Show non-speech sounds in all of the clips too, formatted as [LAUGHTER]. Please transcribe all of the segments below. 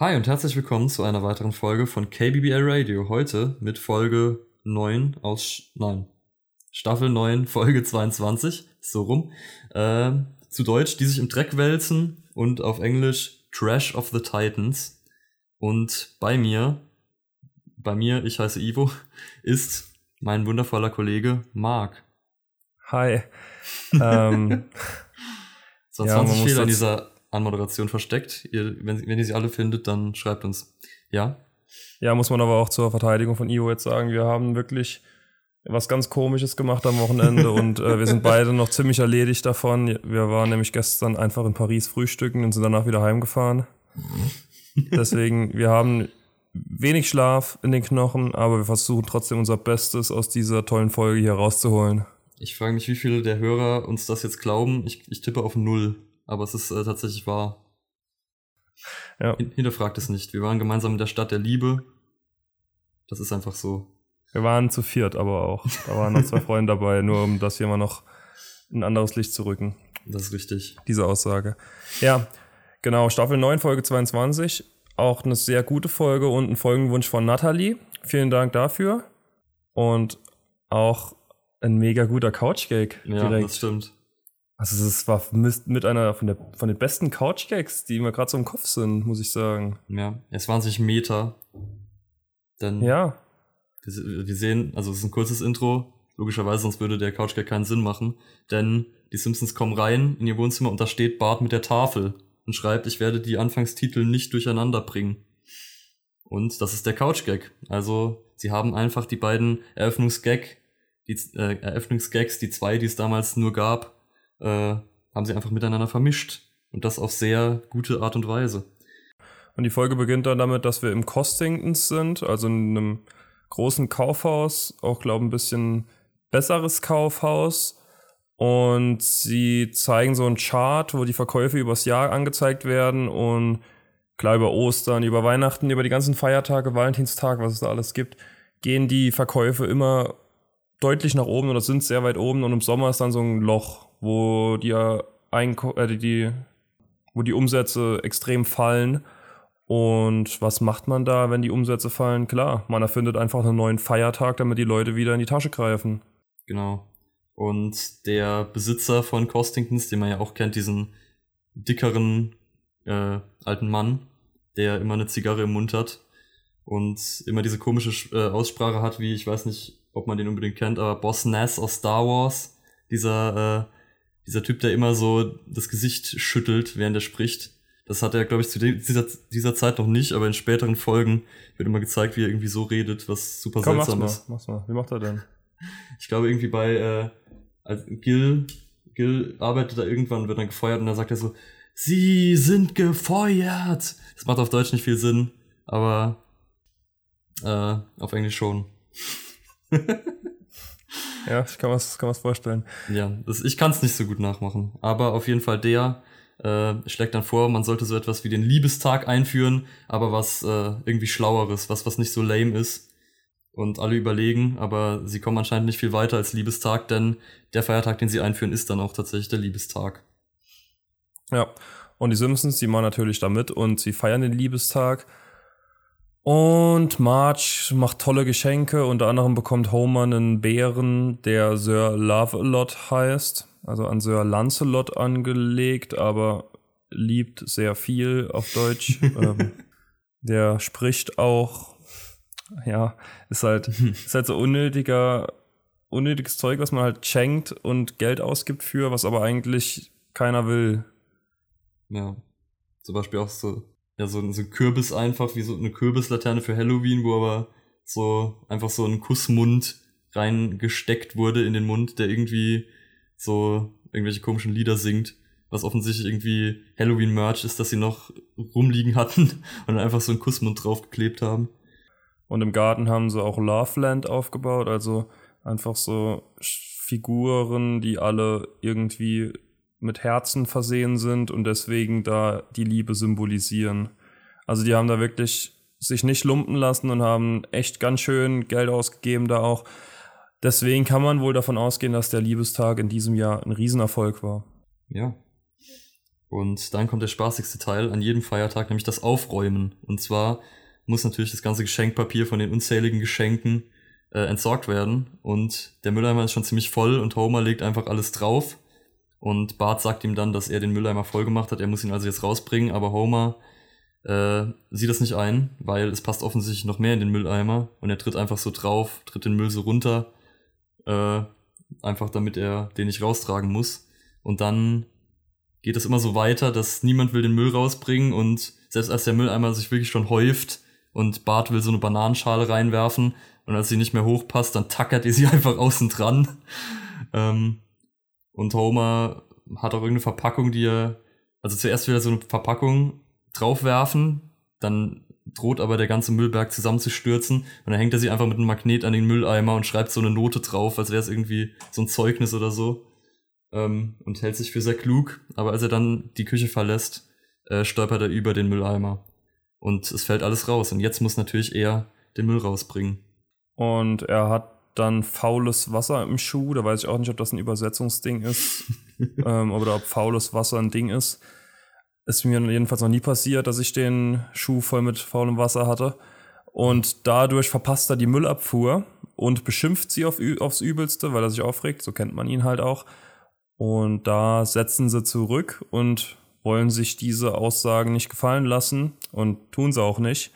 Hi und herzlich willkommen zu einer weiteren Folge von KBBL Radio. Heute mit Folge 9 aus, nein, Staffel 9, Folge 22, so rum. Äh, zu Deutsch, die sich im Dreck wälzen und auf Englisch Trash of the Titans. Und bei mir, bei mir, ich heiße Ivo, [LAUGHS] ist mein wundervoller Kollege Marc. Hi. [LAUGHS] ähm, 22 ja, Fehler in dieser Anmoderation versteckt. Ihr, wenn, wenn ihr sie alle findet, dann schreibt uns. Ja? Ja, muss man aber auch zur Verteidigung von Ivo jetzt sagen, wir haben wirklich was ganz Komisches gemacht am Wochenende [LAUGHS] und äh, wir sind beide noch ziemlich erledigt davon. Wir waren nämlich gestern einfach in Paris frühstücken und sind danach wieder heimgefahren. [LAUGHS] Deswegen, wir haben wenig Schlaf in den Knochen, aber wir versuchen trotzdem unser Bestes aus dieser tollen Folge hier rauszuholen. Ich frage mich, wie viele der Hörer uns das jetzt glauben. Ich, ich tippe auf null, aber es ist äh, tatsächlich wahr. Ja. Hinterfragt es nicht. Wir waren gemeinsam in der Stadt der Liebe. Das ist einfach so. Wir waren zu viert, aber auch. Da waren noch zwei Freunde dabei, nur um das hier mal noch ein anderes Licht zu rücken. Das ist richtig. Diese Aussage. Ja, genau. Staffel 9, Folge 22. Auch eine sehr gute Folge und ein Folgenwunsch von Nathalie. Vielen Dank dafür. Und auch ein mega guter Couch-Gag. Ja, direkt. das stimmt. Also es war mit einer von, der, von den besten Couch-Gags, die mir gerade so im Kopf sind, muss ich sagen. Ja, es waren sich Meter. Denn ja. Wir sehen, also es ist ein kurzes Intro, logischerweise, sonst würde der Couch-Gag keinen Sinn machen. Denn die Simpsons kommen rein in ihr Wohnzimmer und da steht Bart mit der Tafel und schreibt, ich werde die Anfangstitel nicht durcheinander bringen. Und das ist der Couch-Gag. Also sie haben einfach die beiden Eröffnungsgag die äh, Eröffnungsgags, die zwei, die es damals nur gab, äh, haben sie einfach miteinander vermischt. Und das auf sehr gute Art und Weise. Und die Folge beginnt dann damit, dass wir im Costingtons sind, also in einem großen Kaufhaus, auch glaube ein bisschen besseres Kaufhaus. Und sie zeigen so einen Chart, wo die Verkäufe übers Jahr angezeigt werden und klar über Ostern, über Weihnachten, über die ganzen Feiertage, Valentinstag, was es da alles gibt, gehen die Verkäufe immer deutlich nach oben oder sind sehr weit oben und im Sommer ist dann so ein Loch, wo die, Einko äh, die, wo die Umsätze extrem fallen. Und was macht man da, wenn die Umsätze fallen? Klar, man erfindet einfach einen neuen Feiertag, damit die Leute wieder in die Tasche greifen. Genau. Und der Besitzer von Costingtons, den man ja auch kennt, diesen dickeren äh, alten Mann, der immer eine Zigarre im Mund hat und immer diese komische äh, Aussprache hat, wie ich weiß nicht, ob man den unbedingt kennt, aber Boss Nass aus Star Wars, dieser, äh, dieser Typ, der immer so das Gesicht schüttelt, während er spricht. Das hat er, glaube ich, zu dieser, dieser Zeit noch nicht, aber in späteren Folgen wird immer gezeigt, wie er irgendwie so redet, was super Komm, seltsam mach's ist. Mal, mach's mal. Wie macht er denn? Ich glaube, irgendwie bei äh, also Gil, Gil arbeitet da irgendwann, wird dann gefeuert und dann sagt er so, Sie sind gefeuert. Das macht auf Deutsch nicht viel Sinn, aber äh, auf Englisch schon. Ja, ich kann was kann vorstellen. Ja, das, ich kann es nicht so gut nachmachen. Aber auf jeden Fall der äh, schlägt dann vor, man sollte so etwas wie den Liebestag einführen, aber was äh, irgendwie Schlaueres, was, was nicht so lame ist. Und alle überlegen, aber sie kommen anscheinend nicht viel weiter als Liebestag, denn der Feiertag, den sie einführen, ist dann auch tatsächlich der Liebestag. Ja, und die Simpsons, die machen natürlich damit und sie feiern den Liebestag und Marge macht tolle Geschenke. Unter anderem bekommt Homer einen Bären, der Sir Love-A-Lot heißt. Also an Sir Lancelot angelegt, aber liebt sehr viel auf Deutsch. [LAUGHS] ähm, der spricht auch, ja, ist halt, [LAUGHS] ist halt so unnötiger, unnötiges Zeug, was man halt schenkt und Geld ausgibt für, was aber eigentlich keiner will. Ja. Zum Beispiel auch so ja, so, so ein Kürbis einfach, wie so eine Kürbislaterne für Halloween, wo aber so einfach so ein Kussmund reingesteckt wurde in den Mund, der irgendwie so irgendwelche komischen Lieder singt, was offensichtlich irgendwie Halloween-Merch ist, dass sie noch rumliegen hatten [LAUGHS] und einfach so einen Kussmund draufgeklebt haben. Und im Garten haben sie auch Loveland aufgebaut, also einfach so Figuren, die alle irgendwie mit Herzen versehen sind und deswegen da die Liebe symbolisieren. Also die haben da wirklich sich nicht lumpen lassen und haben echt ganz schön Geld ausgegeben da auch. Deswegen kann man wohl davon ausgehen, dass der Liebestag in diesem Jahr ein Riesenerfolg war. Ja. Und dann kommt der spaßigste Teil an jedem Feiertag, nämlich das Aufräumen. Und zwar muss natürlich das ganze Geschenkpapier von den unzähligen Geschenken äh, entsorgt werden. Und der Mülleimer ist schon ziemlich voll und Homer legt einfach alles drauf. Und Bart sagt ihm dann, dass er den Mülleimer voll gemacht hat. Er muss ihn also jetzt rausbringen, aber Homer äh, sieht das nicht ein, weil es passt offensichtlich noch mehr in den Mülleimer. Und er tritt einfach so drauf, tritt den Müll so runter. Äh, einfach damit er den nicht raustragen muss. Und dann geht es immer so weiter, dass niemand will den Müll rausbringen und selbst als der Mülleimer sich wirklich schon häuft und Bart will so eine Bananenschale reinwerfen und als sie nicht mehr hochpasst, dann tackert ihr sie [LAUGHS] einfach außen dran. Ähm, und Homer hat auch irgendeine Verpackung, die er, also zuerst will er so eine Verpackung draufwerfen, dann droht aber der ganze Müllberg zusammenzustürzen und dann hängt er sie einfach mit einem Magnet an den Mülleimer und schreibt so eine Note drauf, als wäre es irgendwie so ein Zeugnis oder so ähm, und hält sich für sehr klug, aber als er dann die Küche verlässt, äh, stolpert er über den Mülleimer. Und es fällt alles raus. Und jetzt muss natürlich er den Müll rausbringen. Und er hat dann faules Wasser im Schuh, da weiß ich auch nicht, ob das ein Übersetzungsding ist [LAUGHS] ähm, oder ob faules Wasser ein Ding ist. Ist mir jedenfalls noch nie passiert, dass ich den Schuh voll mit faulem Wasser hatte. Und dadurch verpasst er die Müllabfuhr und beschimpft sie auf, aufs Übelste, weil er sich aufregt. So kennt man ihn halt auch. Und da setzen sie zurück und wollen sich diese Aussagen nicht gefallen lassen und tun sie auch nicht.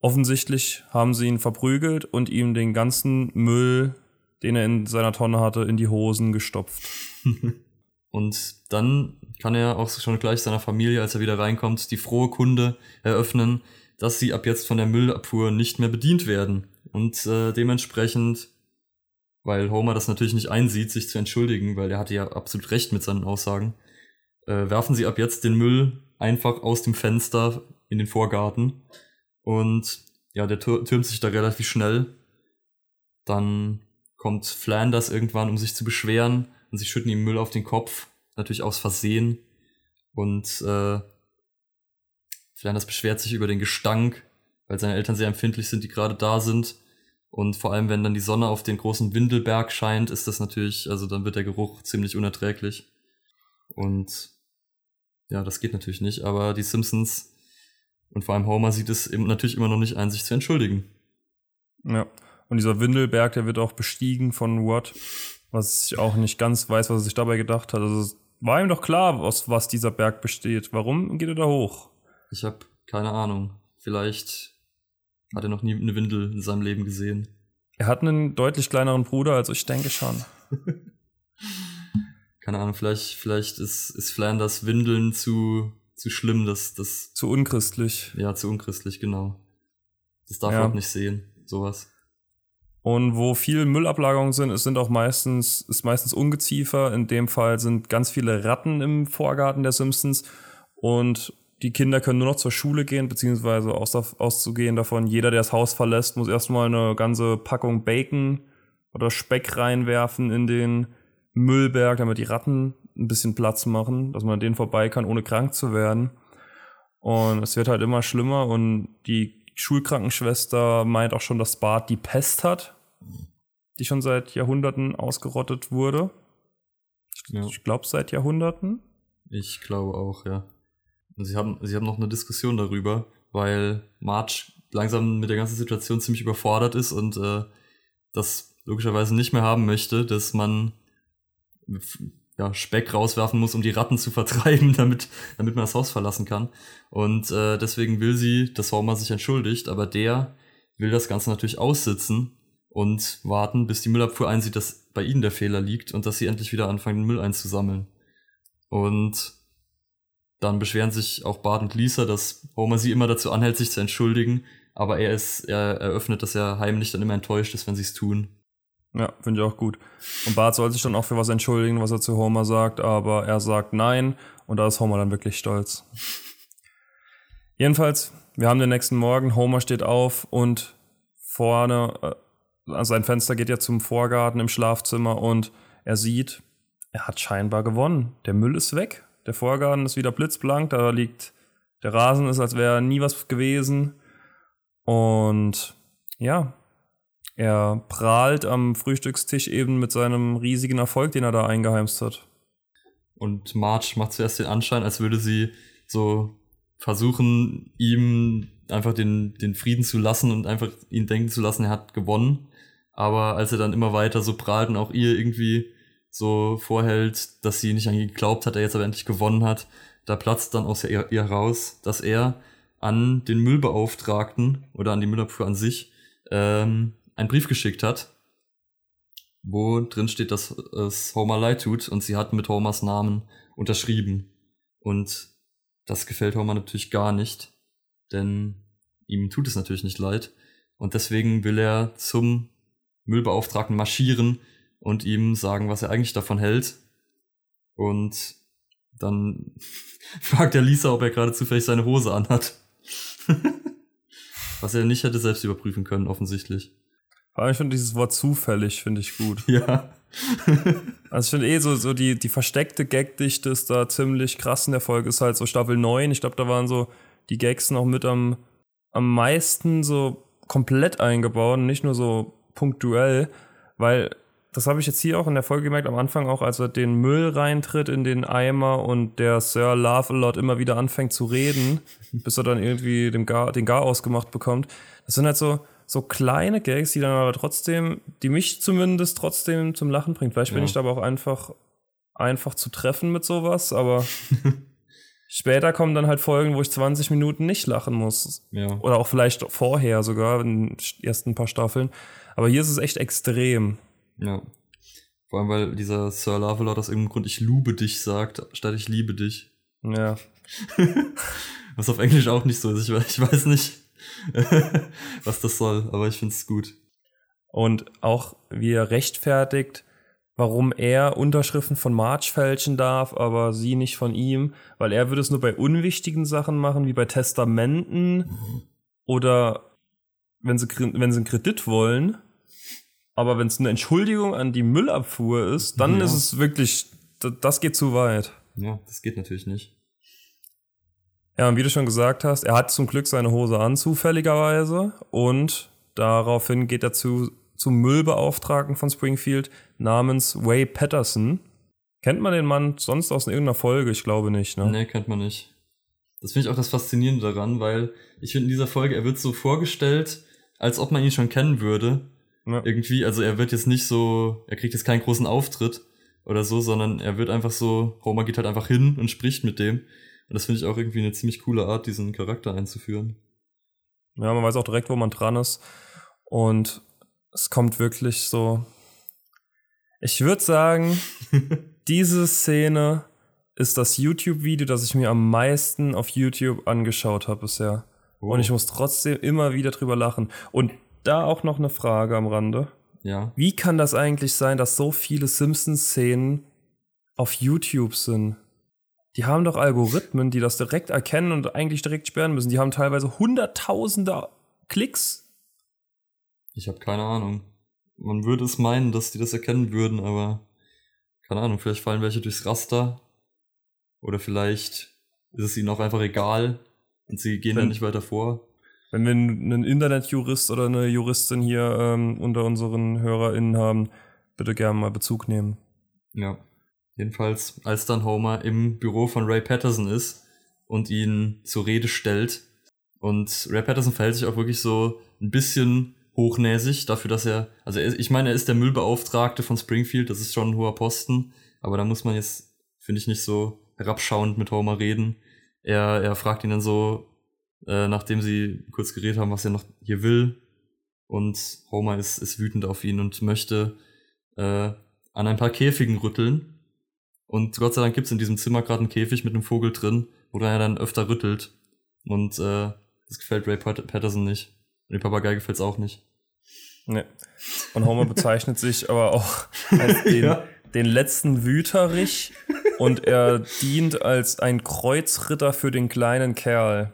Offensichtlich haben sie ihn verprügelt und ihm den ganzen Müll, den er in seiner Tonne hatte, in die Hosen gestopft. [LAUGHS] und dann kann er auch schon gleich seiner Familie, als er wieder reinkommt, die frohe Kunde eröffnen, dass sie ab jetzt von der Müllabfuhr nicht mehr bedient werden. Und äh, dementsprechend, weil Homer das natürlich nicht einsieht, sich zu entschuldigen, weil er hatte ja absolut recht mit seinen Aussagen, äh, werfen sie ab jetzt den Müll einfach aus dem Fenster in den Vorgarten. Und ja, der türmt sich da relativ schnell. Dann kommt Flanders irgendwann, um sich zu beschweren, und sie schütten ihm Müll auf den Kopf natürlich aus Versehen. Und äh, Flanders beschwert sich über den Gestank, weil seine Eltern sehr empfindlich sind, die gerade da sind. Und vor allem, wenn dann die Sonne auf den großen Windelberg scheint, ist das natürlich, also dann wird der Geruch ziemlich unerträglich. Und ja, das geht natürlich nicht, aber die Simpsons und vor allem Homer sieht es natürlich immer noch nicht ein, sich zu entschuldigen. Ja, und dieser Windelberg, der wird auch bestiegen von Watt, was ich auch nicht ganz weiß, was er sich dabei gedacht hat. Also war ihm doch klar, aus was dieser Berg besteht. Warum geht er da hoch? Ich habe keine Ahnung. Vielleicht hat er noch nie eine Windel in seinem Leben gesehen. Er hat einen deutlich kleineren Bruder, also ich denke schon. [LAUGHS] keine Ahnung, vielleicht, vielleicht ist, ist Flanders Windeln zu, zu schlimm, dass das. Zu unchristlich. Ja, zu unchristlich, genau. Das darf ja. man nicht sehen, sowas. Und wo viel Müllablagerungen sind, es sind auch meistens, ist meistens Ungeziefer. In dem Fall sind ganz viele Ratten im Vorgarten der Simpsons. Und die Kinder können nur noch zur Schule gehen, beziehungsweise aus, auszugehen davon, jeder, der das Haus verlässt, muss erstmal eine ganze Packung Bacon oder Speck reinwerfen in den Müllberg, damit die Ratten ein bisschen Platz machen, dass man an denen vorbei kann, ohne krank zu werden. Und es wird halt immer schlimmer und die Schulkrankenschwester meint auch schon, dass Bart die Pest hat die schon seit Jahrhunderten ausgerottet wurde. Ja. Ich glaube seit Jahrhunderten. Ich glaube auch, ja. Und sie haben, sie haben noch eine Diskussion darüber, weil Marge langsam mit der ganzen Situation ziemlich überfordert ist und äh, das logischerweise nicht mehr haben möchte, dass man ja, Speck rauswerfen muss, um die Ratten zu vertreiben, [LAUGHS] damit, damit man das Haus verlassen kann. Und äh, deswegen will sie, dass Homer sich entschuldigt, aber der will das Ganze natürlich aussitzen und warten, bis die Müllabfuhr einsieht, dass bei ihnen der Fehler liegt und dass sie endlich wieder anfangen, den Müll einzusammeln. Und dann beschweren sich auch Bart und Lisa, dass Homer sie immer dazu anhält, sich zu entschuldigen, aber er ist, er eröffnet, dass er heimlich dann immer enttäuscht ist, wenn sie es tun. Ja, finde ich auch gut. Und Bart soll sich dann auch für was entschuldigen, was er zu Homer sagt, aber er sagt nein und da ist Homer dann wirklich stolz. Jedenfalls, wir haben den nächsten Morgen, Homer steht auf und vorne äh, also sein Fenster geht ja zum Vorgarten im Schlafzimmer und er sieht, er hat scheinbar gewonnen. Der Müll ist weg. Der Vorgarten ist wieder blitzblank. Da liegt der Rasen ist, als wäre nie was gewesen. Und ja, er prahlt am Frühstückstisch eben mit seinem riesigen Erfolg, den er da eingeheimst hat. Und Marge macht zuerst den Anschein, als würde sie so versuchen, ihm einfach den, den Frieden zu lassen und einfach ihn denken zu lassen, er hat gewonnen. Aber als er dann immer weiter so prahlt und auch ihr irgendwie so vorhält, dass sie nicht an ihn geglaubt hat, er jetzt aber endlich gewonnen hat, da platzt dann aus ihr, raus, dass er an den Müllbeauftragten oder an die Müllabfuhr an sich ähm, einen Brief geschickt hat, wo drin steht, dass es Homer leid tut und sie hat mit Homers Namen unterschrieben. Und das gefällt Homer natürlich gar nicht, denn ihm tut es natürlich nicht leid. Und deswegen will er zum Müllbeauftragten marschieren und ihm sagen, was er eigentlich davon hält. Und dann [LAUGHS] fragt er Lisa, ob er gerade zufällig seine Hose anhat. [LAUGHS] was er nicht hätte selbst überprüfen können, offensichtlich. Vor allem, ich finde dieses Wort zufällig, finde ich gut. Ja. [LAUGHS] also ich finde eh so, so die, die versteckte Gagdichte ist da ziemlich krass in der Folge. Ist halt so Staffel 9. Ich glaube, da waren so die Gags noch mit am, am meisten so komplett eingebaut und nicht nur so punktuell, weil das habe ich jetzt hier auch in der Folge gemerkt, am Anfang auch, als er den Müll reintritt in den Eimer und der Sir Love a Lot immer wieder anfängt zu reden, [LAUGHS] bis er dann irgendwie den Gar, den Gar ausgemacht bekommt. Das sind halt so, so kleine Gags, die dann aber trotzdem, die mich zumindest trotzdem zum Lachen bringt. Vielleicht ja. bin ich da aber auch einfach, einfach zu treffen mit sowas, aber [LAUGHS] später kommen dann halt Folgen, wo ich 20 Minuten nicht lachen muss. Ja. Oder auch vielleicht vorher sogar, in den ersten paar Staffeln. Aber hier ist es echt extrem. Ja. Vor allem, weil dieser Sir Lavalot aus irgendeinem Grund ich lube dich sagt, statt ich liebe dich. Ja. [LAUGHS] Was auf Englisch auch nicht so ist. Ich, ich weiß nicht, [LAUGHS] was das soll, aber ich finde es gut. Und auch wie er rechtfertigt, warum er Unterschriften von March fälschen darf, aber sie nicht von ihm, weil er würde es nur bei unwichtigen Sachen machen, wie bei Testamenten mhm. oder wenn sie, wenn sie einen Kredit wollen. Aber wenn es eine Entschuldigung an die Müllabfuhr ist, dann ja. ist es wirklich, das geht zu weit. Ja, das geht natürlich nicht. Ja, und wie du schon gesagt hast, er hat zum Glück seine Hose an, zufälligerweise. Und daraufhin geht er zu, zum Müllbeauftragten von Springfield namens Way Patterson. Kennt man den Mann sonst aus irgendeiner Folge? Ich glaube nicht, ne? Nee, kennt man nicht. Das finde ich auch das Faszinierende daran, weil ich finde in dieser Folge, er wird so vorgestellt, als ob man ihn schon kennen würde. Ja. Irgendwie, also er wird jetzt nicht so, er kriegt jetzt keinen großen Auftritt oder so, sondern er wird einfach so, Homer geht halt einfach hin und spricht mit dem. Und das finde ich auch irgendwie eine ziemlich coole Art, diesen Charakter einzuführen. Ja, man weiß auch direkt, wo man dran ist. Und es kommt wirklich so. Ich würde sagen, [LAUGHS] diese Szene ist das YouTube-Video, das ich mir am meisten auf YouTube angeschaut habe bisher. Oh. Und ich muss trotzdem immer wieder drüber lachen. Und da auch noch eine Frage am Rande. Ja. Wie kann das eigentlich sein, dass so viele Simpsons-Szenen auf YouTube sind? Die haben doch Algorithmen, die das direkt erkennen und eigentlich direkt sperren müssen. Die haben teilweise hunderttausende Klicks. Ich habe keine Ahnung. Man würde es meinen, dass die das erkennen würden, aber keine Ahnung, vielleicht fallen welche durchs Raster. Oder vielleicht ist es ihnen auch einfach egal und sie gehen dann nicht weiter vor. Wenn wir einen Internetjurist oder eine Juristin hier ähm, unter unseren HörerInnen haben, bitte gerne mal Bezug nehmen. Ja. Jedenfalls, als dann Homer im Büro von Ray Patterson ist und ihn zur Rede stellt. Und Ray Patterson verhält sich auch wirklich so ein bisschen hochnäsig dafür, dass er, also er, ich meine, er ist der Müllbeauftragte von Springfield, das ist schon ein hoher Posten, aber da muss man jetzt, finde ich, nicht so herabschauend mit Homer reden. Er, er fragt ihn dann so, äh, nachdem sie kurz geredet haben, was er noch hier will. Und Homer ist, ist wütend auf ihn und möchte äh, an ein paar Käfigen rütteln. Und Gott sei Dank gibt es in diesem Zimmer gerade einen Käfig mit einem Vogel drin, wo er dann öfter rüttelt. Und äh, das gefällt Ray Patterson nicht. Und dem Papagei gefällt es auch nicht. Nee. Und Homer [LAUGHS] bezeichnet sich aber auch als [LAUGHS] den, ja. den letzten Wüterich und er dient als ein Kreuzritter für den kleinen Kerl.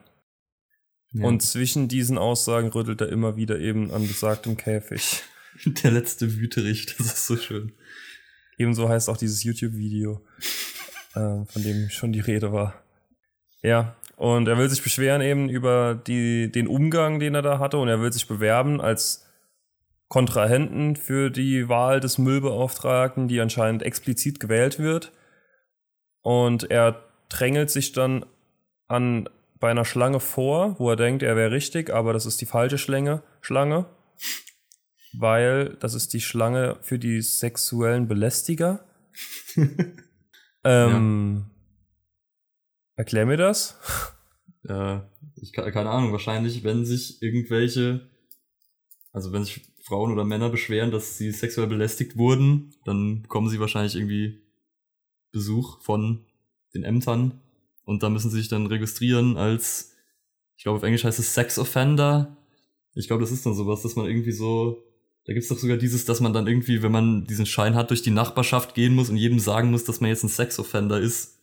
Ja. Und zwischen diesen Aussagen rüttelt er immer wieder eben an besagtem Käfig. [LAUGHS] Der letzte Wüterich, das ist so schön. Ebenso heißt auch dieses YouTube-Video, [LAUGHS] äh, von dem schon die Rede war. Ja, und er will sich beschweren eben über die, den Umgang, den er da hatte, und er will sich bewerben als Kontrahenten für die Wahl des Müllbeauftragten, die anscheinend explizit gewählt wird. und er drängelt sich dann an bei einer Schlange vor, wo er denkt, er wäre richtig, aber das ist die falsche Schlange, Schlange, weil das ist die Schlange für die sexuellen Belästiger. [LAUGHS] ähm, Erklär mir das. Äh, ich keine Ahnung, wahrscheinlich, wenn sich irgendwelche, also wenn sich Frauen oder Männer beschweren, dass sie sexuell belästigt wurden, dann bekommen sie wahrscheinlich irgendwie Besuch von den Ämtern und da müssen sie sich dann registrieren als, ich glaube auf Englisch heißt es Sex Offender. Ich glaube, das ist dann sowas, dass man irgendwie so, da gibt's doch sogar dieses, dass man dann irgendwie, wenn man diesen Schein hat, durch die Nachbarschaft gehen muss und jedem sagen muss, dass man jetzt ein Sex Offender ist.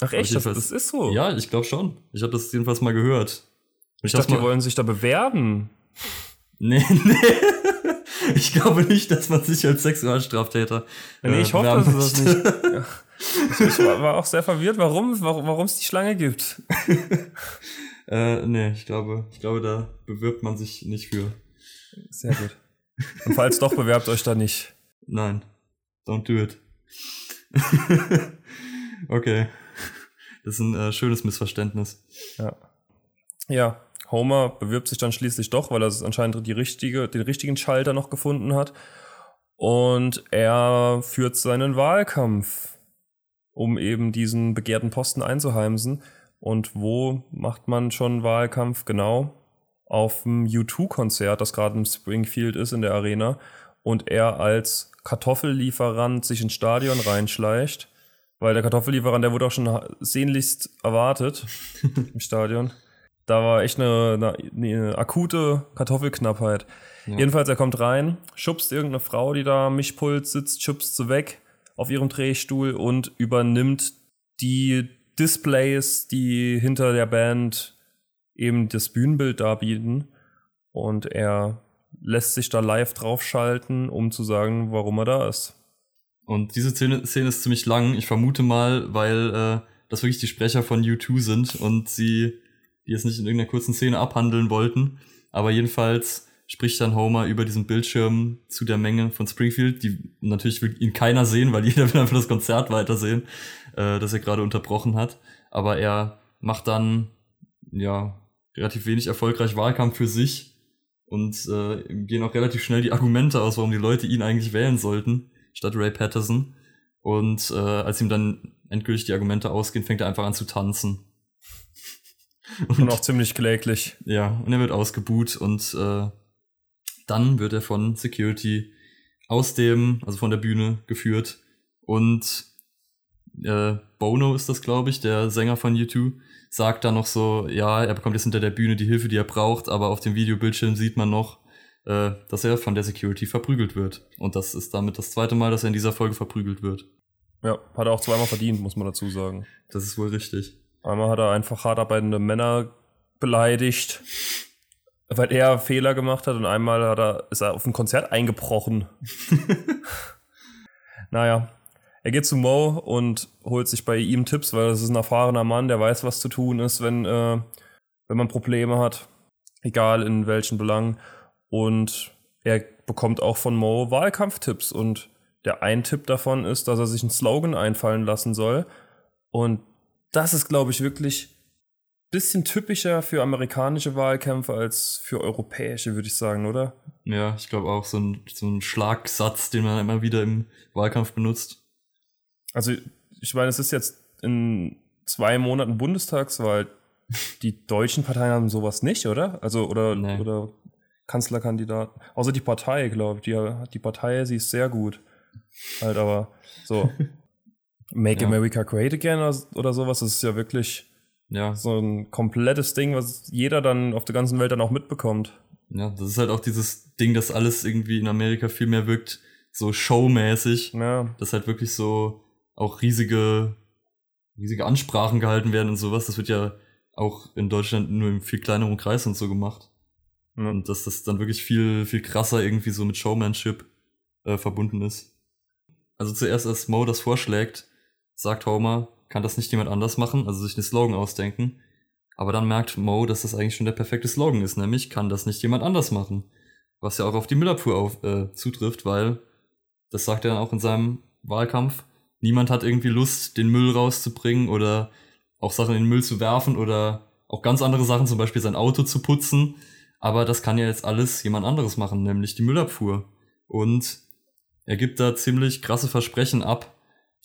Ach echt, das, das, ist so? Ja, ich glaube schon. Ich habe das jedenfalls mal gehört. Ich, ich dachte, die wollen sich da bewerben. Nee, [LAUGHS] nee. Ich glaube nicht, dass man sich als Sexualstraftäter. Äh, nee, ich hoffe, dass es das nicht. Ja. Ich war auch sehr verwirrt, warum warum es die Schlange gibt. [LAUGHS] äh, nee, ich glaube, ich glaube, da bewirbt man sich nicht für. Sehr gut. Und falls doch, bewerbt euch da nicht. Nein. Don't do it. [LAUGHS] okay. Das ist ein äh, schönes Missverständnis. Ja. Ja, Homer bewirbt sich dann schließlich doch, weil er anscheinend die richtige, den richtigen Schalter noch gefunden hat. Und er führt seinen Wahlkampf, um eben diesen begehrten Posten einzuheimsen. Und wo macht man schon Wahlkampf? Genau auf dem U2-Konzert, das gerade im Springfield ist in der Arena. Und er als Kartoffellieferant sich ins Stadion reinschleicht weil der Kartoffellieferant, der wurde auch schon sehnlichst erwartet [LAUGHS] im Stadion. Da war echt eine, eine, eine akute Kartoffelknappheit. Ja. Jedenfalls, er kommt rein, schubst irgendeine Frau, die da am Mischpult sitzt, schubst sie weg auf ihrem Drehstuhl und übernimmt die Displays, die hinter der Band eben das Bühnenbild darbieten. Und er lässt sich da live draufschalten, um zu sagen, warum er da ist. Und diese Szene, Szene ist ziemlich lang. Ich vermute mal, weil äh, das wirklich die Sprecher von U2 sind und sie die jetzt nicht in irgendeiner kurzen Szene abhandeln wollten. Aber jedenfalls spricht dann Homer über diesen Bildschirm zu der Menge von Springfield. Die natürlich will ihn keiner sehen, weil [LAUGHS] jeder will einfach das Konzert weitersehen, äh, das er gerade unterbrochen hat. Aber er macht dann ja relativ wenig erfolgreich Wahlkampf für sich und äh, gehen auch relativ schnell die Argumente aus, warum die Leute ihn eigentlich wählen sollten statt Ray Patterson. Und äh, als ihm dann endgültig die Argumente ausgehen, fängt er einfach an zu tanzen. [LAUGHS] Und, und auch ziemlich kläglich. Ja, und er wird ausgebuht und äh, dann wird er von Security aus dem, also von der Bühne geführt und äh, Bono ist das, glaube ich, der Sänger von U2, sagt dann noch so, ja, er bekommt jetzt hinter der Bühne die Hilfe, die er braucht, aber auf dem Videobildschirm sieht man noch, äh, dass er von der Security verprügelt wird. Und das ist damit das zweite Mal, dass er in dieser Folge verprügelt wird. Ja, hat er auch zweimal verdient, muss man dazu sagen. Das ist wohl richtig. Einmal hat er einfach hart arbeitende Männer beleidigt, weil er Fehler gemacht hat und einmal hat er, ist er auf ein Konzert eingebrochen. [LAUGHS] naja, er geht zu Mo und holt sich bei ihm Tipps, weil das ist ein erfahrener Mann, der weiß, was zu tun ist, wenn, äh, wenn man Probleme hat. Egal in welchen Belangen. Und er bekommt auch von Mo Wahlkampftipps. Und der ein Tipp davon ist, dass er sich einen Slogan einfallen lassen soll. Und das ist, glaube ich, wirklich ein bisschen typischer für amerikanische Wahlkämpfe als für europäische, würde ich sagen, oder? Ja, ich glaube auch so ein, so ein Schlagsatz, den man immer wieder im Wahlkampf benutzt. Also, ich meine, es ist jetzt in zwei Monaten Bundestagswahl. Die deutschen Parteien haben sowas nicht, oder? Also, oder, nee. oder Kanzlerkandidaten. Außer die Partei, glaube ich. Die, die Partei, sie ist sehr gut. Halt, aber so. [LAUGHS] Make ja. America Great Again oder, oder sowas, das ist ja wirklich ja. so ein komplettes Ding, was jeder dann auf der ganzen Welt dann auch mitbekommt. Ja, das ist halt auch dieses Ding, dass alles irgendwie in Amerika viel mehr wirkt, so showmäßig. Ja. Dass halt wirklich so auch riesige, riesige Ansprachen gehalten werden und sowas. Das wird ja auch in Deutschland nur im viel kleineren Kreis und so gemacht. Mhm. Und dass das dann wirklich viel, viel krasser irgendwie so mit Showmanship äh, verbunden ist. Also zuerst, als Mo das vorschlägt, sagt Homer, kann das nicht jemand anders machen, also sich einen Slogan ausdenken. Aber dann merkt Mo, dass das eigentlich schon der perfekte Slogan ist, nämlich kann das nicht jemand anders machen. Was ja auch auf die Müllabfuhr auf, äh, zutrifft, weil, das sagt er dann auch in seinem Wahlkampf, niemand hat irgendwie Lust, den Müll rauszubringen oder auch Sachen in den Müll zu werfen oder auch ganz andere Sachen, zum Beispiel sein Auto zu putzen. Aber das kann ja jetzt alles jemand anderes machen, nämlich die Müllabfuhr. Und er gibt da ziemlich krasse Versprechen ab,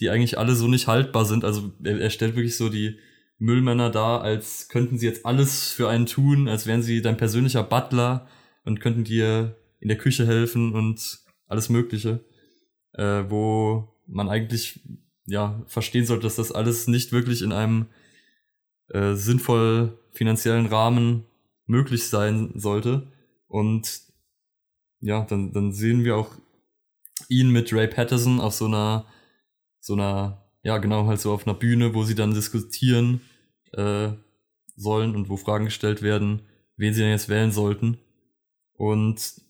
die eigentlich alle so nicht haltbar sind. Also er, er stellt wirklich so die Müllmänner da, als könnten sie jetzt alles für einen tun, als wären sie dein persönlicher Butler und könnten dir in der Küche helfen und alles Mögliche. Äh, wo man eigentlich ja verstehen sollte, dass das alles nicht wirklich in einem äh, sinnvoll finanziellen Rahmen möglich sein sollte. Und ja, dann, dann sehen wir auch ihn mit Ray Patterson auf so einer, so einer, ja, genau, halt so auf einer Bühne, wo sie dann diskutieren äh, sollen und wo Fragen gestellt werden, wen sie denn jetzt wählen sollten. Und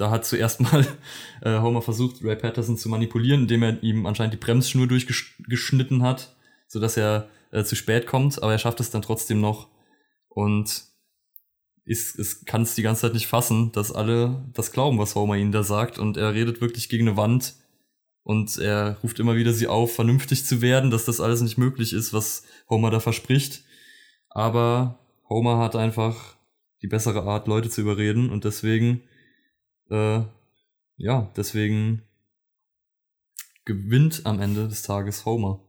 da hat zuerst mal [LAUGHS] äh, Homer versucht, Ray Patterson zu manipulieren, indem er ihm anscheinend die Bremsschnur durchgeschnitten hat, sodass er äh, zu spät kommt, aber er schafft es dann trotzdem noch. Und ist, ist, kann es die ganze Zeit nicht fassen, dass alle das glauben, was Homer ihnen da sagt. Und er redet wirklich gegen eine Wand und er ruft immer wieder sie auf, vernünftig zu werden, dass das alles nicht möglich ist, was Homer da verspricht. Aber Homer hat einfach die bessere Art, Leute zu überreden. Und deswegen, äh, ja, deswegen gewinnt am Ende des Tages Homer.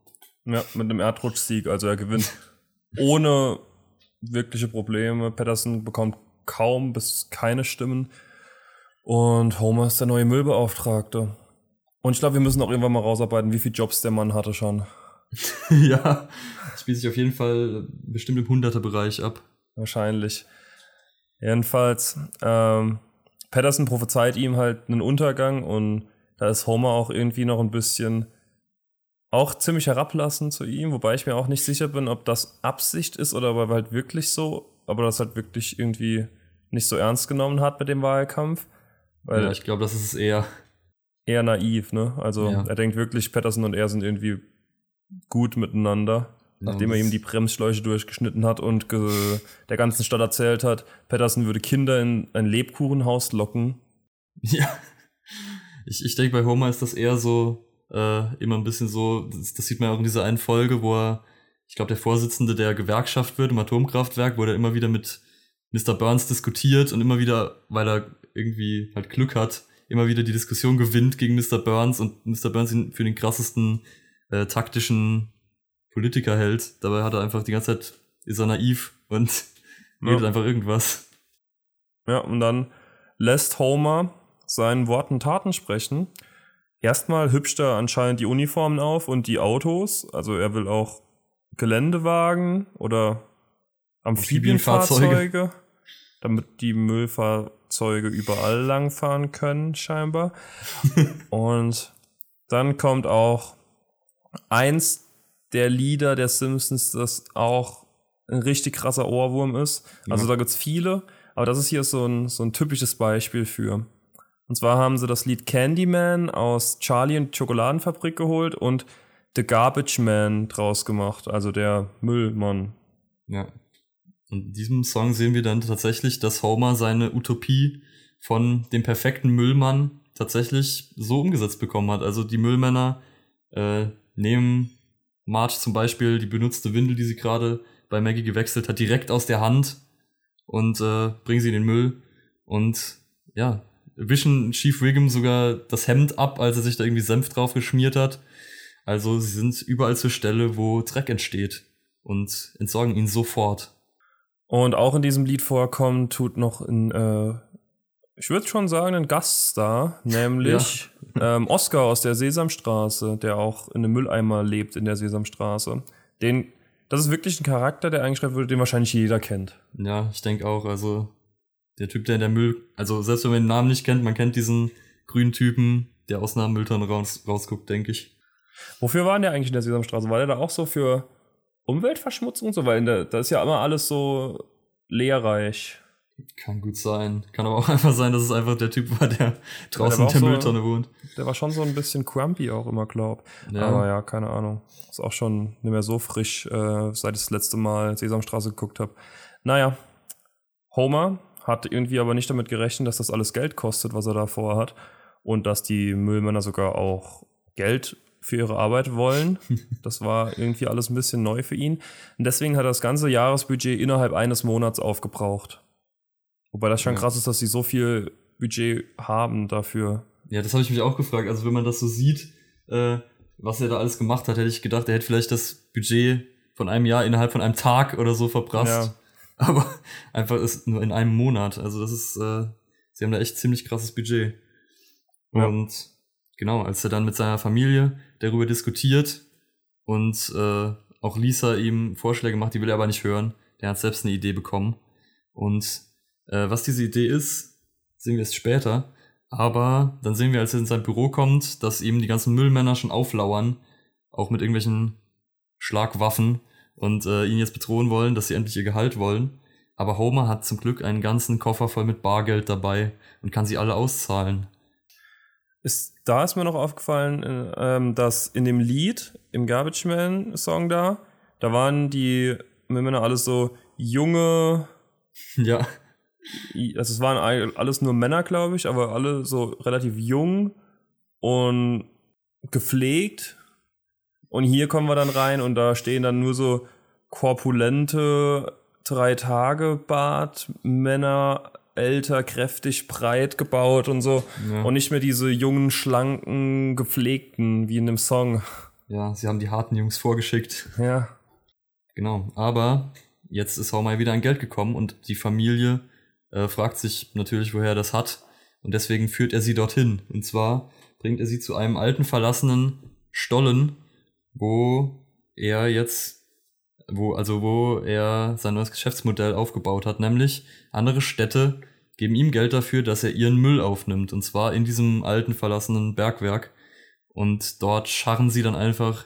Ja, mit einem Erdrutschsieg. Also er gewinnt ohne wirkliche Probleme. Patterson bekommt kaum bis keine Stimmen. Und Homer ist der neue Müllbeauftragte. Und ich glaube, wir müssen auch irgendwann mal rausarbeiten, wie viele Jobs der Mann hatte schon. [LAUGHS] ja, spielt sich auf jeden Fall bestimmt im Hunderterbereich ab. Wahrscheinlich. Jedenfalls, ähm, Patterson prophezeit ihm halt einen Untergang und da ist Homer auch irgendwie noch ein bisschen auch ziemlich herablassen zu ihm, wobei ich mir auch nicht sicher bin, ob das Absicht ist oder ob er halt wirklich so, aber das halt wirklich irgendwie nicht so ernst genommen hat mit dem Wahlkampf. Weil ja, ich glaube, das ist eher. Eher naiv, ne? Also ja. er denkt wirklich, Patterson und er sind irgendwie gut miteinander. Nachdem er ihm die Bremsschläuche durchgeschnitten hat und der ganzen Stadt erzählt hat, Patterson würde Kinder in ein Lebkuchenhaus locken. [LAUGHS] Ja. Ich, ich denke, bei Homer ist das eher so, äh, immer ein bisschen so, das, das, sieht man auch in dieser einen Folge, wo er, ich glaube, der Vorsitzende der Gewerkschaft wird im Atomkraftwerk, wo er immer wieder mit Mr. Burns diskutiert und immer wieder, weil er irgendwie halt Glück hat, immer wieder die Diskussion gewinnt gegen Mr. Burns und Mr. Burns ihn für den krassesten äh, taktischen Politiker hält. Dabei hat er einfach die ganze Zeit, ist er naiv und ja. redet einfach irgendwas. Ja, und dann lässt Homer seinen Worten Taten sprechen Erstmal hübscht er anscheinend die Uniformen auf und die Autos. Also er will auch Geländewagen oder Amphibienfahrzeuge, damit die Müllfahrzeuge überall langfahren können, scheinbar. [LAUGHS] und dann kommt auch eins der Lieder der Simpsons, das auch ein richtig krasser Ohrwurm ist. Also ja. da gibt's viele, aber das ist hier so ein, so ein typisches Beispiel für. Und zwar haben sie das Lied Candyman aus Charlie und Schokoladenfabrik geholt und The Garbage Man draus gemacht, also der Müllmann. Ja. Und in diesem Song sehen wir dann tatsächlich, dass Homer seine Utopie von dem perfekten Müllmann tatsächlich so umgesetzt bekommen hat. Also die Müllmänner äh, nehmen Marge zum Beispiel die benutzte Windel, die sie gerade bei Maggie gewechselt hat, direkt aus der Hand und äh, bringen sie in den Müll. Und ja, wischen Chief Wiggum sogar das Hemd ab, als er sich da irgendwie Senf drauf geschmiert hat. Also sie sind überall zur Stelle, wo Dreck entsteht und entsorgen ihn sofort. Und auch in diesem Lied vorkommen tut noch ein, äh, ich würde schon sagen, ein Gaststar, nämlich ja. ähm, Oscar aus der Sesamstraße, der auch in einem Mülleimer lebt in der Sesamstraße. Den, das ist wirklich ein Charakter, der eingeschrieben wurde, den wahrscheinlich jeder kennt. Ja, ich denke auch. Also der Typ, der in der Müll, also selbst wenn man den Namen nicht kennt, man kennt diesen grünen Typen, der aus einer Mülltonne raus, rausguckt, denke ich. Wofür war der eigentlich in der Sesamstraße? War der da auch so für Umweltverschmutzung und so? Weil da ist ja immer alles so lehrreich. Kann gut sein. Kann aber auch [LAUGHS] einfach sein, dass es einfach der Typ war, der draußen in der so, Mülltonne wohnt. Der war schon so ein bisschen crumpy auch immer, glaub. Ja. Aber ja, keine Ahnung. Ist auch schon nicht mehr so frisch, äh, seit ich das letzte Mal Sesamstraße geguckt habe. Naja, Homer hat irgendwie aber nicht damit gerechnet, dass das alles Geld kostet, was er da vorhat. Und dass die Müllmänner sogar auch Geld für ihre Arbeit wollen. [LAUGHS] Das war irgendwie alles ein bisschen neu für ihn. Und deswegen hat er das ganze Jahresbudget innerhalb eines Monats aufgebraucht. Wobei das schon Ja. krass ist, dass sie so viel Budget haben dafür. Ja, das habe ich mich auch gefragt. Also wenn man das so sieht, äh, was er da alles gemacht hat, hätte ich gedacht, er hätte vielleicht das Budget von einem Jahr innerhalb von einem Tag oder so verprasst. Ja. [LAUGHS] Aber einfach ist nur in einem Monat. Also das ist, äh, sie haben da echt ziemlich krasses Budget. Ja. Und genau, als er dann mit seiner Familie darüber diskutiert und äh, auch Lisa ihm Vorschläge macht, die will er aber nicht hören. Der hat selbst eine Idee bekommen. Und äh, was diese Idee ist, sehen wir erst später. Aber dann sehen wir, als er in sein Büro kommt, dass ihm die ganzen Müllmänner schon auflauern, auch mit irgendwelchen Schlagwaffen und äh, ihn jetzt bedrohen wollen, dass sie endlich ihr Gehalt wollen. Aber Homer hat zum Glück einen ganzen Koffer voll mit Bargeld dabei und kann sie alle auszahlen. Ist, da ist mir noch aufgefallen, äh, ähm, dass in dem Lied, im Garbage Man Song da, da waren die Männer alles so junge, [LAUGHS] ja, also es waren all- alles nur Männer, glaube ich, aber alle so relativ jung und gepflegt. Und hier kommen wir dann rein und da stehen dann nur so korpulente drei Tage Bart Männer, älter, kräftig, breit gebaut und so. ja. Und nicht mehr diese jungen, schlanken, gepflegten, wie in dem Song. ja, sie haben die harten Jungs vorgeschickt. Ja. Genau, aber jetzt ist Homer wieder an Geld gekommen und die Familie äh, fragt sich natürlich, woher er das hat. Und deswegen führt er sie dorthin. Und zwar bringt er sie zu einem alten, verlassenen Stollen, wo er jetzt, wo, also wo er sein neues Geschäftsmodell aufgebaut hat. Nämlich andere Städte geben ihm Geld dafür, dass er ihren Müll aufnimmt. Und zwar in diesem alten, verlassenen Bergwerk. Und dort scharren sie dann einfach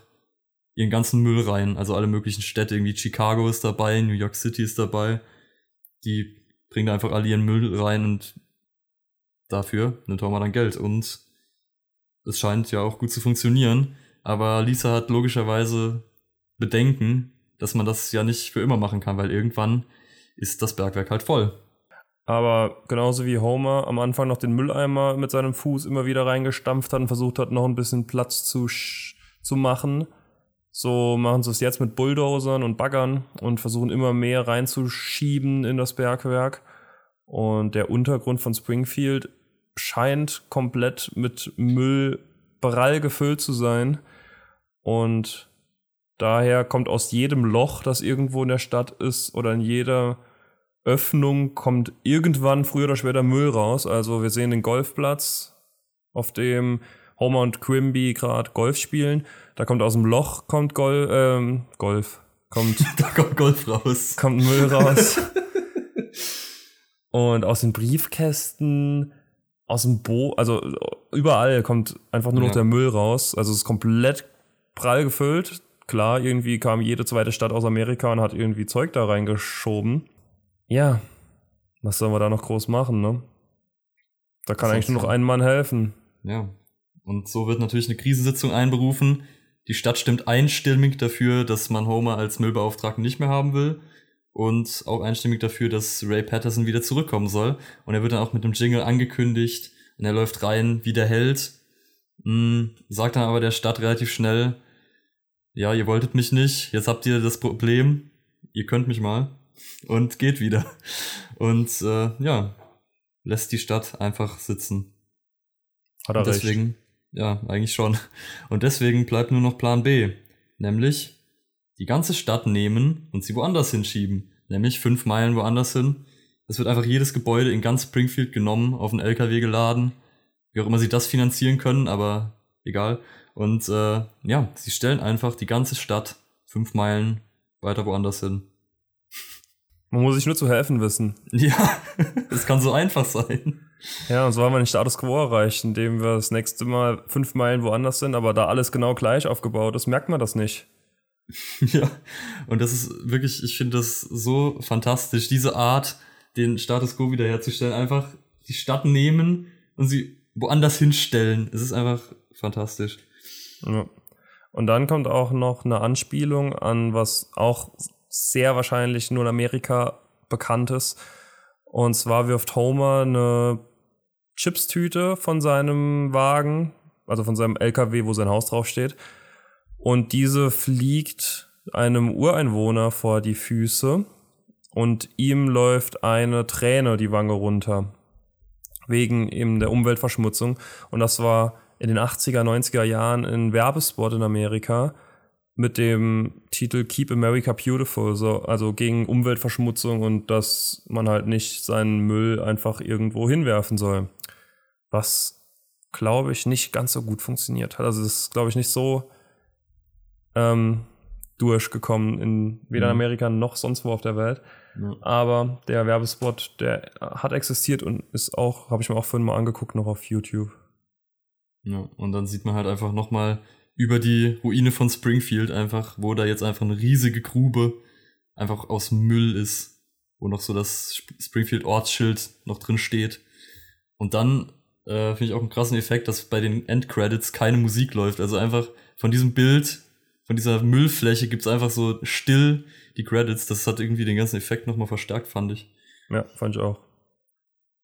ihren ganzen Müll rein. Also alle möglichen Städte, irgendwie Chicago ist dabei, New York City ist dabei. Die bringen einfach alle ihren Müll rein und dafür nimmt Homer dann Geld. Und es scheint ja auch gut zu funktionieren. Aber Lisa hat logischerweise Bedenken, dass man das ja nicht für immer machen kann, weil irgendwann ist das Bergwerk halt voll. Aber genauso wie Homer am Anfang noch den Mülleimer mit seinem Fuß immer wieder reingestampft hat und versucht hat, noch ein bisschen Platz zu, zu machen, so machen sie es jetzt mit Bulldozern und Baggern und versuchen immer mehr reinzuschieben in das Bergwerk. Und der Untergrund von Springfield scheint komplett mit Müll prall gefüllt zu sein. Und daher kommt aus jedem Loch, das irgendwo in der Stadt ist, oder in jeder Öffnung kommt irgendwann früher oder später Müll raus. Also wir sehen den Golfplatz, auf dem Homer und Quimby gerade Golf spielen. Da kommt aus dem Loch kommt Gol ähm, Golf kommt [LAUGHS] Da kommt Golf raus. kommt Müll raus. Und aus den Briefkästen, aus dem Bo, also überall kommt einfach nur noch Ja. der Müll raus. Also es ist komplett prall gefüllt. Klar, irgendwie kam jede zweite Stadt aus Amerika und hat irgendwie Zeug da reingeschoben. Ja, was sollen wir da noch groß machen, ne? Da kann Was eigentlich nur noch ein Mann helfen. Ja. Und so wird natürlich eine Krisensitzung einberufen. Die Stadt stimmt einstimmig dafür, dass man Homer als Müllbeauftragten nicht mehr haben will. Und auch einstimmig dafür, dass Ray Patterson wieder zurückkommen soll. Und er wird dann auch mit einem Jingle angekündigt. Und er läuft rein wie der Held. Mm, sagt dann aber der Stadt relativ schnell, ja, ihr wolltet mich nicht, jetzt habt ihr das Problem, ihr könnt mich mal. Und geht wieder. Und äh, ja, lässt die Stadt einfach sitzen. Hat er Und recht. Ja, eigentlich schon. Und deswegen bleibt nur noch Plan B. Nämlich die ganze Stadt nehmen und sie woanders hinschieben. Nämlich fünf Meilen woanders hin. Es wird einfach jedes Gebäude in ganz Springfield genommen, auf einen LKW geladen. Wie auch immer sie das finanzieren können, aber egal. Und äh, ja, sie stellen einfach die ganze Stadt fünf Meilen weiter woanders hin. Man muss sich nur zu helfen wissen. [LAUGHS] Ja, es kann so einfach sein. Ja, und so haben wir den Status quo erreicht, indem wir das nächste Mal fünf Meilen woanders sind, aber da alles genau gleich aufgebaut ist, merkt man das nicht. [LAUGHS] Ja, und das ist wirklich, ich finde das so fantastisch, diese Art, den Status quo wiederherzustellen, einfach die Stadt nehmen und sie woanders hinstellen. Es ist einfach fantastisch. Ja. Und dann kommt auch noch eine Anspielung an was auch sehr wahrscheinlich nur in Amerika bekannt ist. Und zwar wirft Homer eine Chipstüte von seinem Wagen also von seinem LKW, wo sein Haus draufsteht. Und diese fliegt einem Ureinwohner vor die Füße und ihm läuft eine Träne die Wange runter. Wegen eben der Umweltverschmutzung. Und das war in den 80er, 90er Jahren ein Werbespot in Amerika mit dem Titel Keep America Beautiful, so, also gegen Umweltverschmutzung und dass man halt nicht seinen Müll einfach irgendwo hinwerfen soll. Was, glaube ich, nicht ganz so gut funktioniert hat. Also es ist, glaube ich, nicht so ähm, durchgekommen in weder in Mhm. Amerika noch sonst wo auf der Welt. Ja. Aber der Werbespot, der hat existiert und ist auch, habe ich mir auch vorhin mal angeguckt, noch auf YouTube. Ja, und dann sieht man halt einfach nochmal über die Ruine von Springfield einfach, wo da jetzt einfach eine riesige Grube einfach aus Müll ist, wo noch so das Sp- Springfield Ortsschild noch drin steht. Und dann äh, finde ich auch einen krassen Effekt, dass bei den Endcredits keine Musik läuft. Also einfach von diesem Bild, von dieser Müllfläche gibt's einfach so still die Credits. Das hat irgendwie den ganzen Effekt nochmal verstärkt, fand ich. Ja, fand ich auch.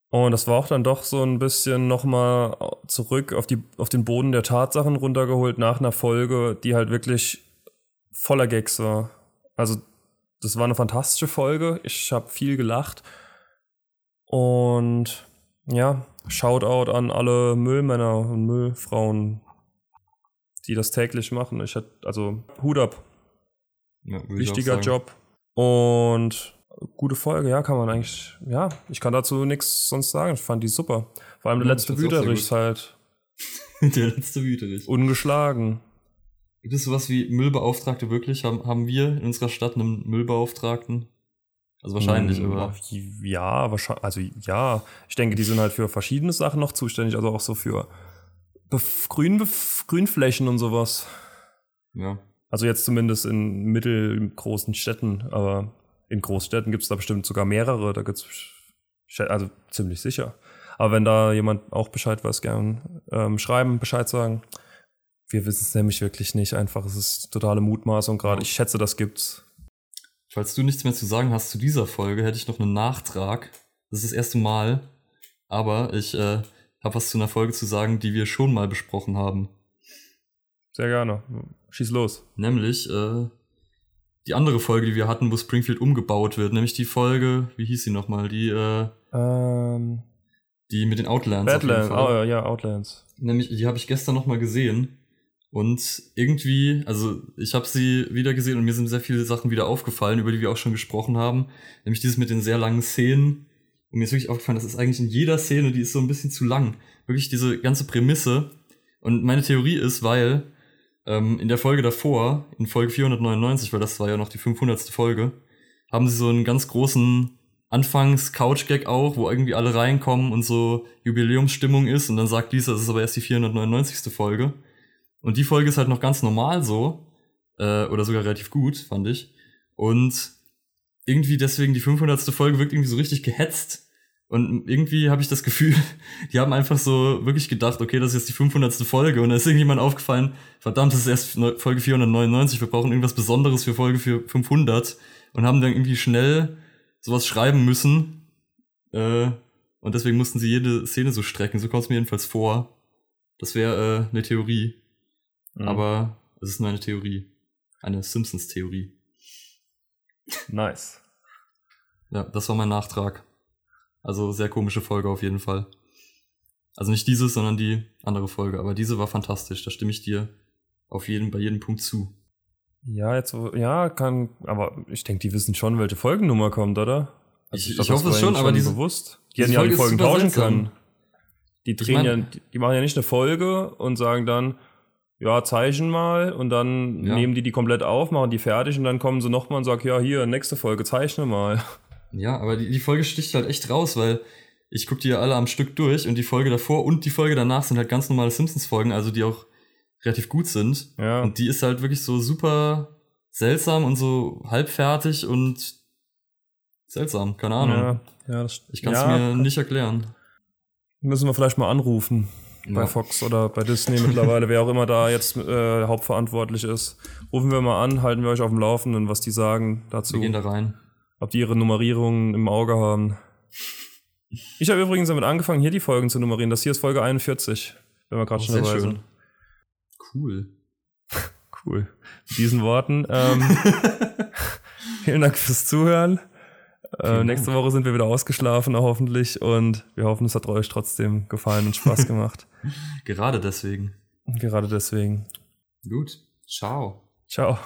Und das war auch dann doch so ein bisschen nochmal zurück auf, die, auf den Boden der Tatsachen runtergeholt nach einer Folge, die halt wirklich voller Gags war. Also, das war eine fantastische Folge. Ich habe viel gelacht. Und ja, Shoutout an alle Müllmänner und Müllfrauen, die das täglich machen. Ich hätte, also Hut ab, Ja, wichtiger. Job. Und gute Folge, ja, kann man eigentlich, ja, ich kann dazu nichts sonst sagen. Ich fand die super. Vor allem der Ja, letzte Wüterich ist halt [LAUGHS] Der letzte Wüterich. ungeschlagen. Gibt es sowas wie Müllbeauftragte wirklich? Haben, haben wir in unserer Stadt einen Müllbeauftragten? Also wahrscheinlich, Hm, aber. Ja, wahrscheinlich, also ja, ich denke, die sind halt für verschiedene Sachen noch zuständig, also auch so für Bef Grün Bef Grünflächen und sowas. Ja. Also jetzt zumindest in mittelgroßen Städten, aber in Großstädten gibt es da bestimmt sogar mehrere, da gibt's Stä- also ziemlich sicher. Aber wenn da jemand auch Bescheid weiß, gern ähm, schreiben, Bescheid sagen. Wir wissen es nämlich wirklich nicht. Einfach, es ist totale Mutmaßung gerade. Ich schätze, das gibt's. Falls du nichts mehr zu sagen hast zu dieser Folge, hätte ich noch einen Nachtrag. Das ist das erste Mal. Aber ich äh, habe was zu einer Folge zu sagen, die wir schon mal besprochen haben. Sehr gerne. Schieß los. Nämlich äh, die andere Folge, die wir hatten, wo Springfield umgebaut wird. Nämlich die Folge, wie hieß sie nochmal? Die, äh, Ähm, die mit den Outlands. Badlands. Oh, ja, ja, Outlands. Nämlich, die habe ich gestern noch mal gesehen. Und irgendwie, also ich habe sie wieder gesehen und mir sind sehr viele Sachen wieder aufgefallen, über die wir auch schon gesprochen haben. Nämlich dieses mit den sehr langen Szenen. Und mir ist wirklich aufgefallen, das ist eigentlich in jeder Szene, die ist so ein bisschen zu lang. Wirklich diese ganze Prämisse. Und meine Theorie ist, weil ähm, in der Folge davor, in Folge 499, weil das war ja noch die 500. Folge, haben sie so einen ganz großen Anfangs-Couch-Gag auch, wo irgendwie alle reinkommen und so Jubiläumsstimmung ist und dann sagt Lisa, es ist aber erst die 499. Folge. Und die Folge ist halt noch ganz normal so, äh, oder sogar relativ gut, fand ich. Und irgendwie deswegen die 500. Folge wirkt irgendwie so richtig gehetzt. Und irgendwie habe ich das Gefühl, [LAUGHS] die haben einfach so wirklich gedacht, okay, das ist jetzt die 500. Folge. Und da ist irgendjemand aufgefallen, verdammt, das ist erst Folge 499, wir brauchen irgendwas Besonderes für Folge für 500. Und haben dann irgendwie schnell sowas schreiben müssen. Äh, und deswegen mussten sie jede Szene so strecken. So kommt es mir jedenfalls vor. Das wäre äh, eine Theorie. Mhm. Aber es ist nur eine Theorie. Eine Simpsons-Theorie. Nice. Ja, das war mein Nachtrag. Also sehr komische Folge auf jeden Fall. Also nicht diese, sondern die andere Folge. Aber diese war fantastisch. Da stimme ich dir auf jeden, bei jedem Punkt zu. Ja, jetzt, ja, kann, aber ich denke, die wissen schon, welche Folgennummer kommt, oder? Ich- glaub, ich hoffe es schon, aber diese- bewusst. Die hätten ja die Folgen tauschen können. Die drehen mein- ja, die, die machen ja nicht eine Folge und sagen dann, ja, zeichnen mal und dann Ja. nehmen die die komplett auf, machen die fertig und dann kommen sie nochmal und sagen, ja, hier, nächste Folge, zeichne mal. Ja, aber die, die Folge sticht halt echt raus, weil ich gucke die ja alle am Stück durch und die Folge davor und die Folge danach sind halt ganz normale Simpsons-Folgen, also die auch relativ gut sind. Ja, Und die ist halt wirklich so super seltsam und so halbfertig und seltsam, keine Ahnung. ja, ja, das, Ich kann es ja, mir nicht erklären. Müssen wir vielleicht mal anrufen. Bei Ja. Fox oder bei Disney mittlerweile, wer auch immer da jetzt äh, hauptverantwortlich ist. Rufen wir mal an, halten wir euch auf dem Laufenden, was die sagen dazu. Wir gehen da rein. ob die ihre Nummerierungen im Auge haben. Ich habe übrigens damit angefangen, hier die Folgen zu nummerieren. Das hier ist Folge 41, wenn wir gerade Oh, schon dabei sind. Cool. Cool. Mit diesen Worten. Ähm, [LAUGHS] vielen Dank fürs Zuhören. Äh, nächste Woche sind wir wieder ausgeschlafen, hoffentlich. Und wir hoffen, es hat euch trotzdem gefallen und Spaß [LAUGHS] gemacht. Gerade deswegen. Gerade deswegen. Gut. Ciao. Ciao.